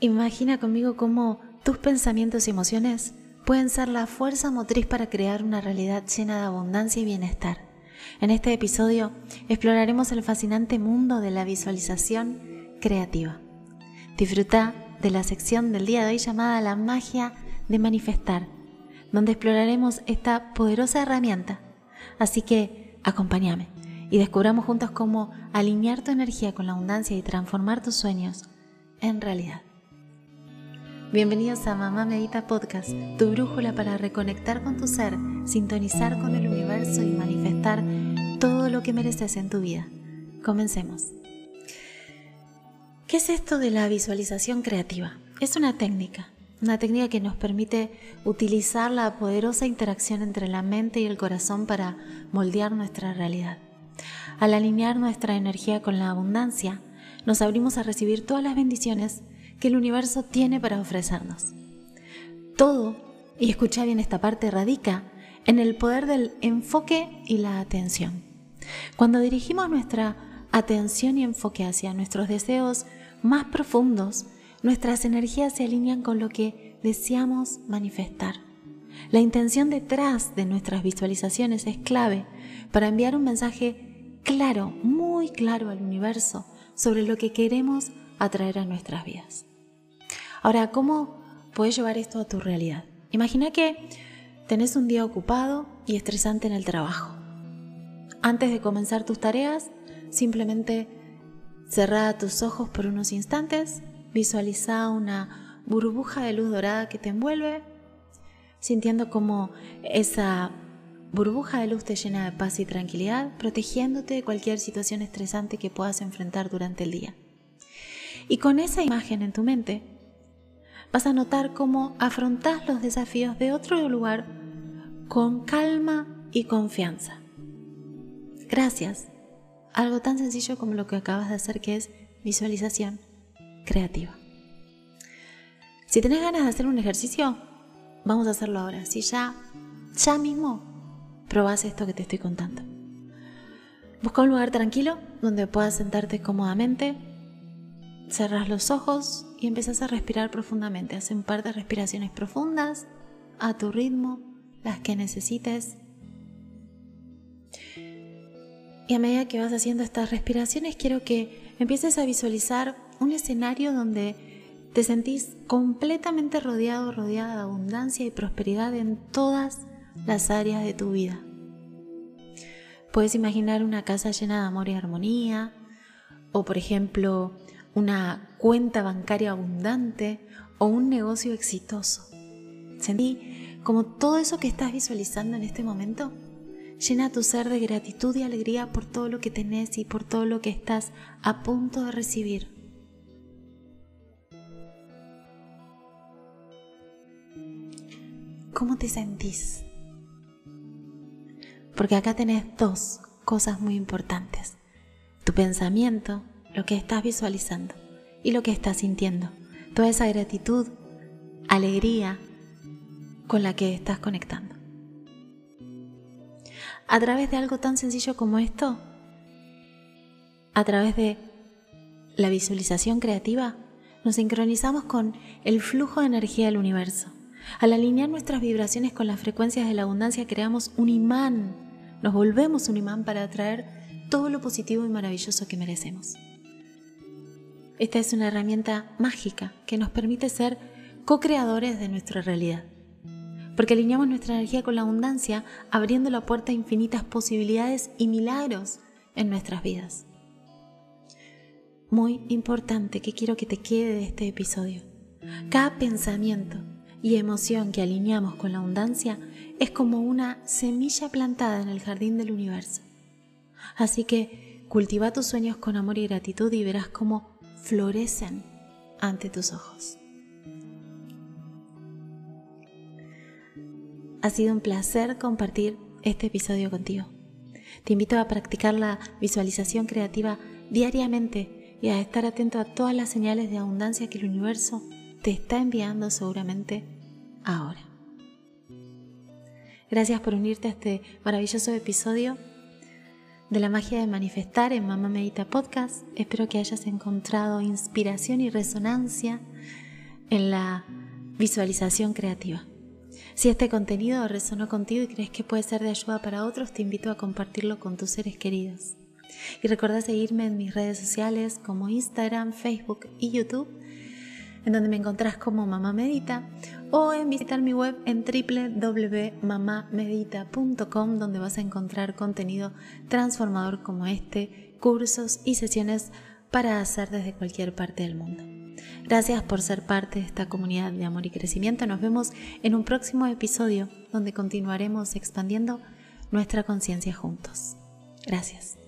Imagina conmigo cómo tus pensamientos y emociones pueden ser la fuerza motriz para crear una realidad llena de abundancia y bienestar. En este episodio exploraremos el fascinante mundo de la visualización creativa. Disfruta de la sección del día de hoy llamada La magia de manifestar, donde exploraremos esta poderosa herramienta. Así que acompáñame y descubramos juntos cómo alinear tu energía con la abundancia y transformar tus sueños en realidad. Bienvenidos a Mamá Medita Podcast, tu brújula para reconectar con tu ser, sintonizar con el universo y manifestar todo lo que mereces en tu vida. Comencemos. ¿Qué es esto de la visualización creativa? Es una técnica, una técnica que nos permite utilizar la poderosa interacción entre la mente y el corazón para moldear nuestra realidad. Al alinear nuestra energía con la abundancia, nos abrimos a recibir todas las bendiciones que el universo tiene para ofrecernos. Todo, y escucha bien esta parte, radica en el poder del enfoque y la atención. Cuando dirigimos nuestra atención y enfoque hacia nuestros deseos más profundos, nuestras energías se alinean con lo que deseamos manifestar. La intención detrás de nuestras visualizaciones es clave para enviar un mensaje claro, muy claro al universo sobre lo que queremos atraer a nuestras vidas. Ahora, ¿cómo puedes llevar esto a tu realidad? Imagina que tenés un día ocupado y estresante en el trabajo. Antes de comenzar tus tareas, simplemente cerrá tus ojos por unos instantes, visualiza una burbuja de luz dorada que te envuelve, sintiendo como esa burbuja de luz te llena de paz y tranquilidad, protegiéndote de cualquier situación estresante que puedas enfrentar durante el día. Y con esa imagen en tu mente, vas a notar cómo afrontas los desafíos de otro lugar con calma y confianza. Gracias. Algo tan sencillo como lo que acabas de hacer que es visualización creativa. Si tenés ganas de hacer un ejercicio, vamos a hacerlo ahora. Si ya, ya mismo probás esto que te estoy contando. Busca un lugar tranquilo donde puedas sentarte cómodamente Cerras los ojos y empiezas a respirar profundamente. Haz un par de respiraciones profundas a tu ritmo, las que necesites. Y a medida que vas haciendo estas respiraciones, quiero que empieces a visualizar un escenario donde te sentís completamente rodeado, rodeada de abundancia y prosperidad en todas las áreas de tu vida. Puedes imaginar una casa llena de amor y armonía, o por ejemplo, una cuenta bancaria abundante o un negocio exitoso. Sentí como todo eso que estás visualizando en este momento llena tu ser de gratitud y alegría por todo lo que tenés y por todo lo que estás a punto de recibir. ¿Cómo te sentís? Porque acá tenés dos cosas muy importantes. Tu pensamiento lo que estás visualizando y lo que estás sintiendo. Toda esa gratitud, alegría con la que estás conectando. A través de algo tan sencillo como esto, a través de la visualización creativa, nos sincronizamos con el flujo de energía del universo. Al alinear nuestras vibraciones con las frecuencias de la abundancia, creamos un imán, nos volvemos un imán para atraer todo lo positivo y maravilloso que merecemos. Esta es una herramienta mágica que nos permite ser co-creadores de nuestra realidad. Porque alineamos nuestra energía con la abundancia, abriendo la puerta a infinitas posibilidades y milagros en nuestras vidas. Muy importante que quiero que te quede de este episodio. Cada pensamiento y emoción que alineamos con la abundancia es como una semilla plantada en el jardín del universo. Así que cultiva tus sueños con amor y gratitud y verás cómo florecen ante tus ojos. Ha sido un placer compartir este episodio contigo. Te invito a practicar la visualización creativa diariamente y a estar atento a todas las señales de abundancia que el universo te está enviando seguramente ahora. Gracias por unirte a este maravilloso episodio de la magia de manifestar en Mamá Medita Podcast. Espero que hayas encontrado inspiración y resonancia en la visualización creativa. Si este contenido resonó contigo y crees que puede ser de ayuda para otros, te invito a compartirlo con tus seres queridos. Y recuerda seguirme en mis redes sociales como Instagram, Facebook y YouTube, en donde me encontrás como Mamá Medita, o en visitar mi web en www.mamamedita.com, donde vas a encontrar contenido transformador como este, cursos y sesiones para hacer desde cualquier parte del mundo. Gracias por ser parte de esta comunidad de amor y crecimiento. Nos vemos en un próximo episodio donde continuaremos expandiendo nuestra conciencia juntos. Gracias.